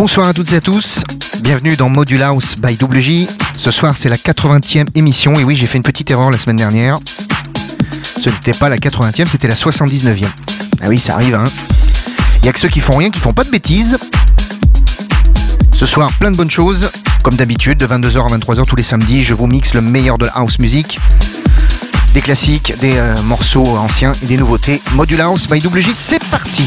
Bonsoir à toutes et à tous, bienvenue dans Module House by WJ. Ce soir c'est la 80e émission, et oui j'ai fait une petite erreur la semaine dernière. Ce n'était pas la 80e, c'était la 79e. Ah oui ça arrive hein. Il y a que ceux qui font rien, qui font pas de bêtises. Ce soir plein de bonnes choses, comme d'habitude, de 22h à 23h tous les samedis, je vous mixe le meilleur de la house music. Des classiques, des euh, morceaux anciens et des nouveautés. Module House by WJ, c'est parti!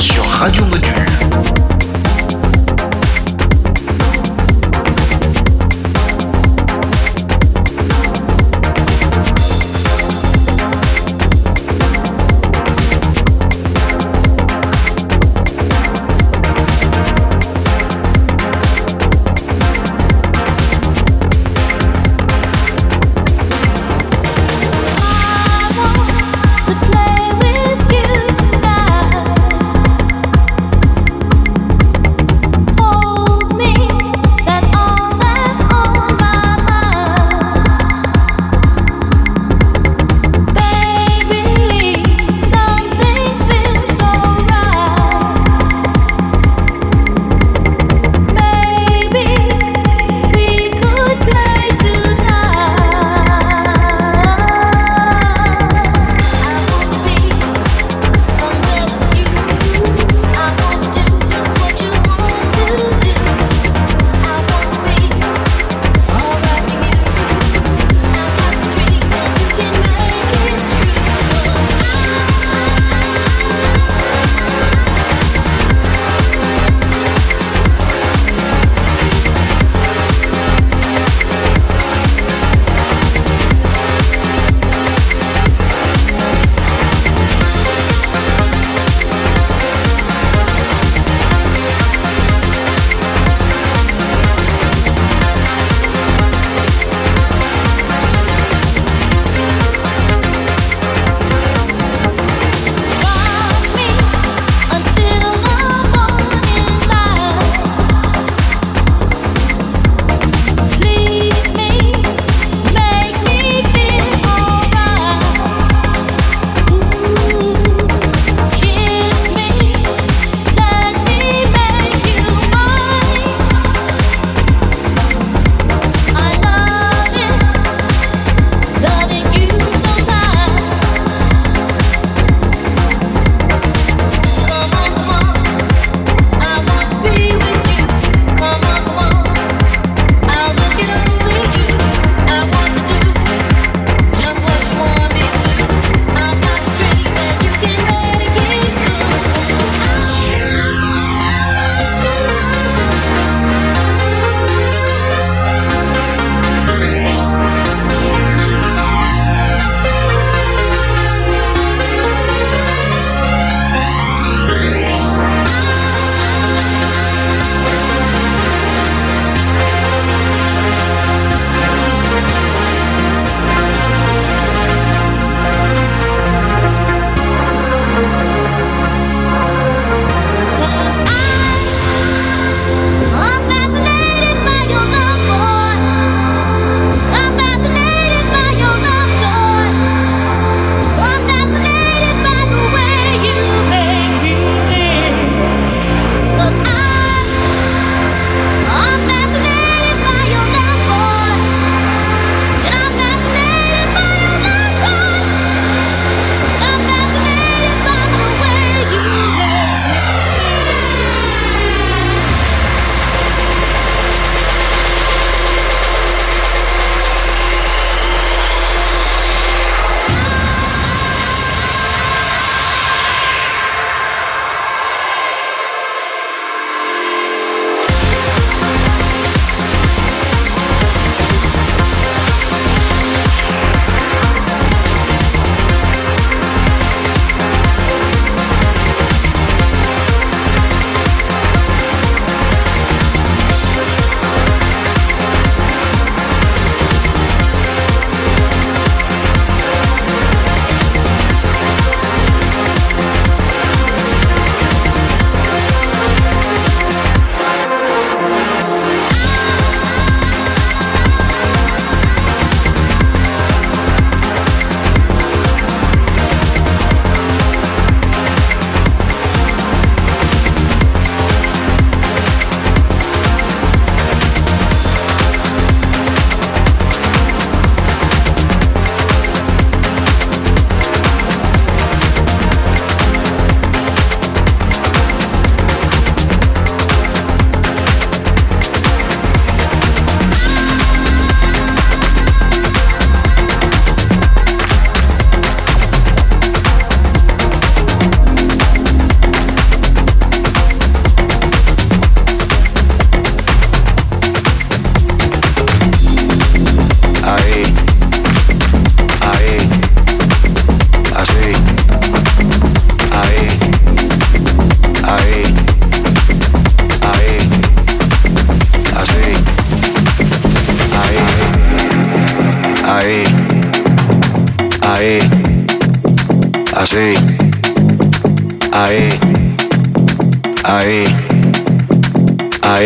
Sur Radio Module.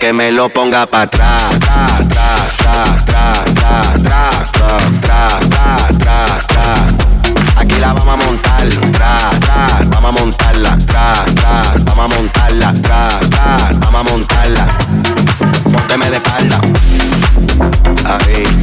que me lo ponga para atrás. Aquí la vamos a montar, vamos a montarla, vamos a montarla, vamos a montarla. Pónteme de espalda. Ahí.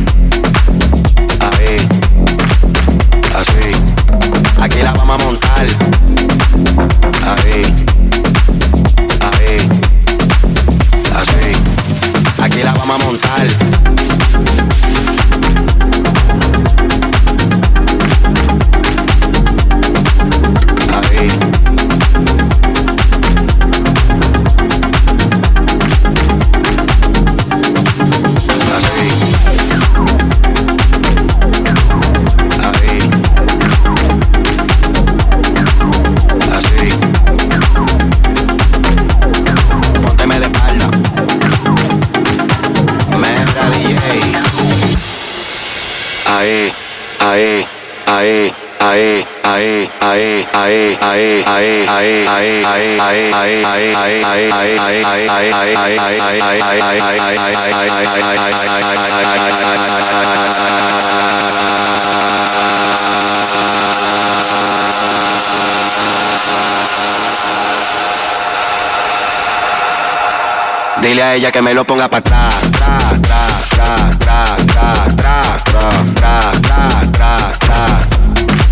Dile a ella que me lo ponga para atrás,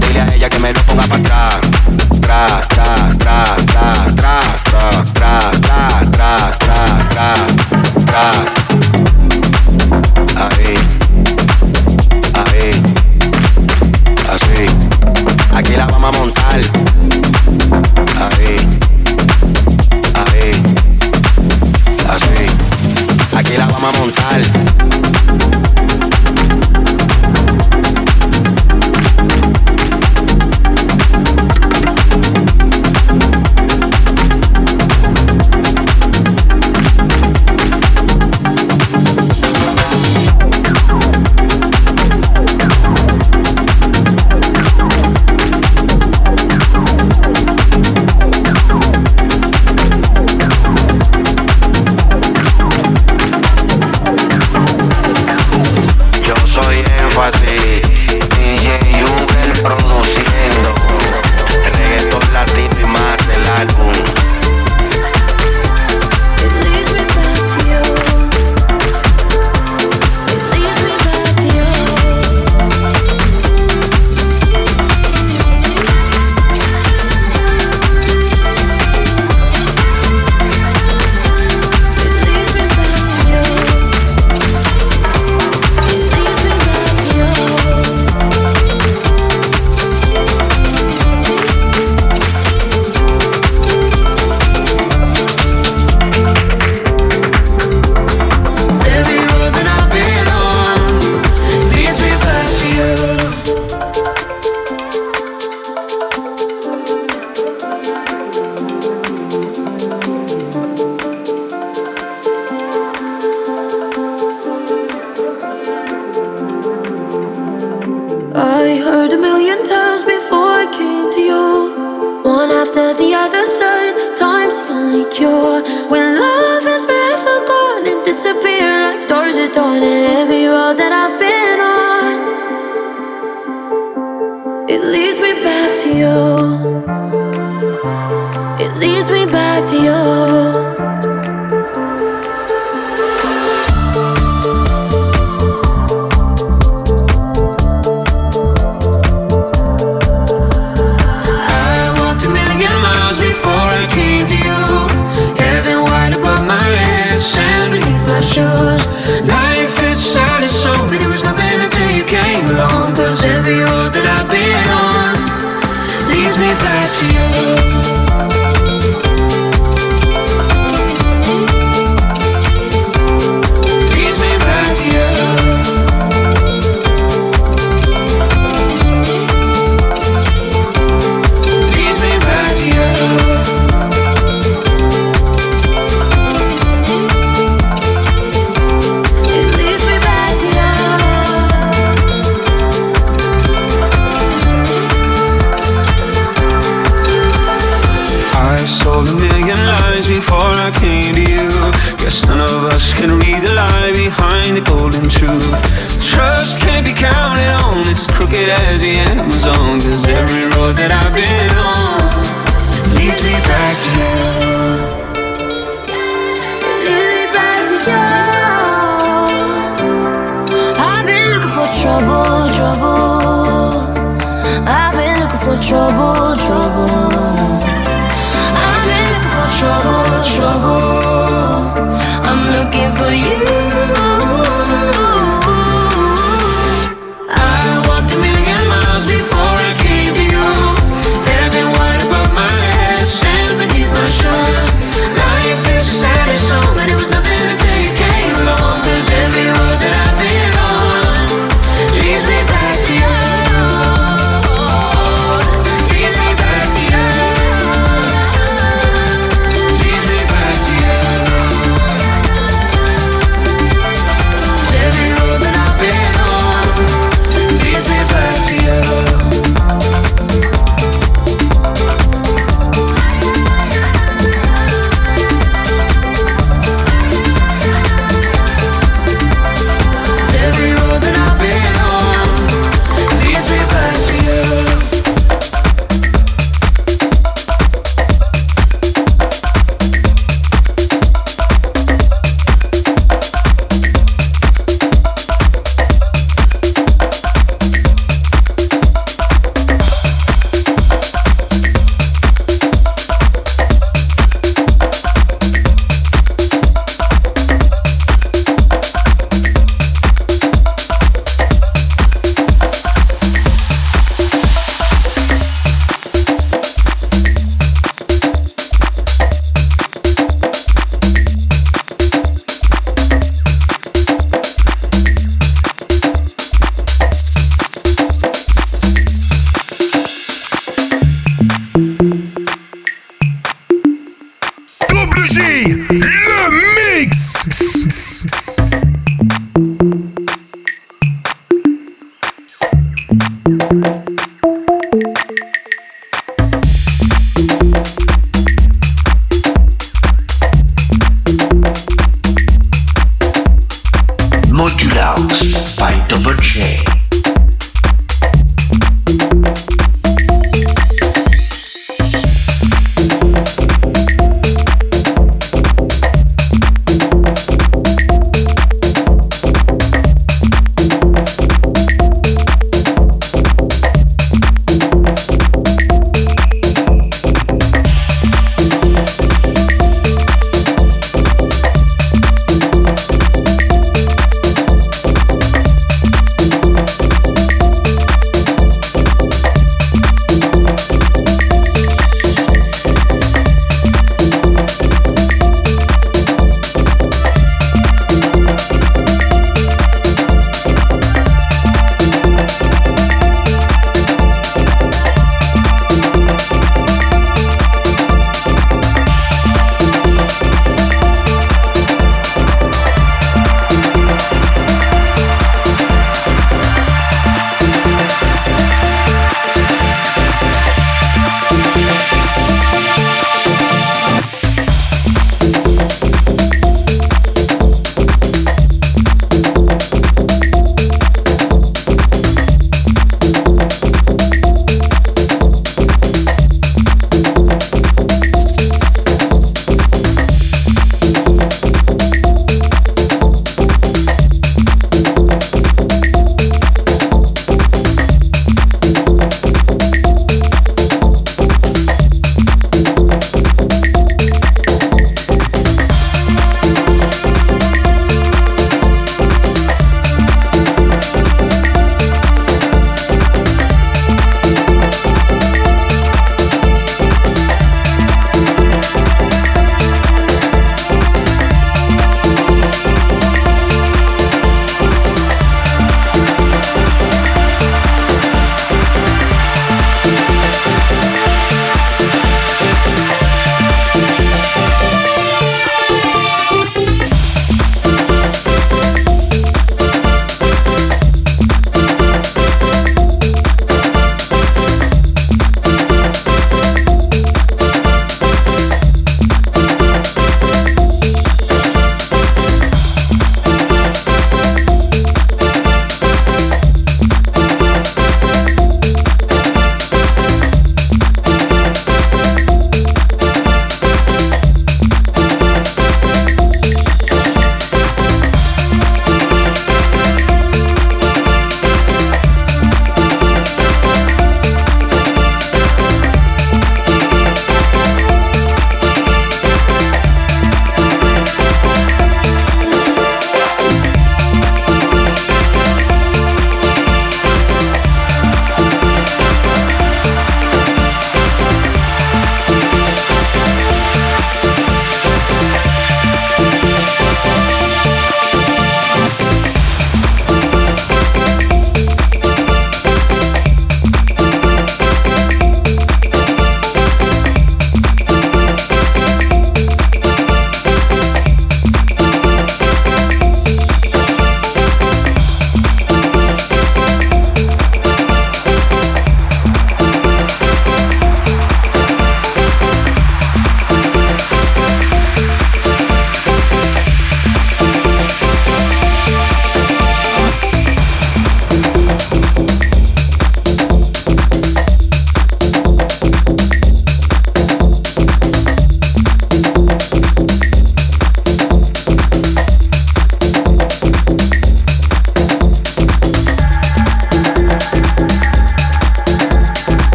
Dile a ella que me lo ponga para atrás. God.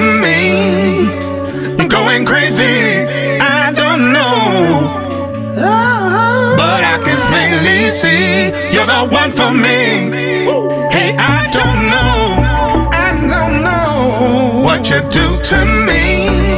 to me. I'm going crazy. I don't know. But I can plainly see you're the one for me. Hey, I don't know. I don't know what you do to me.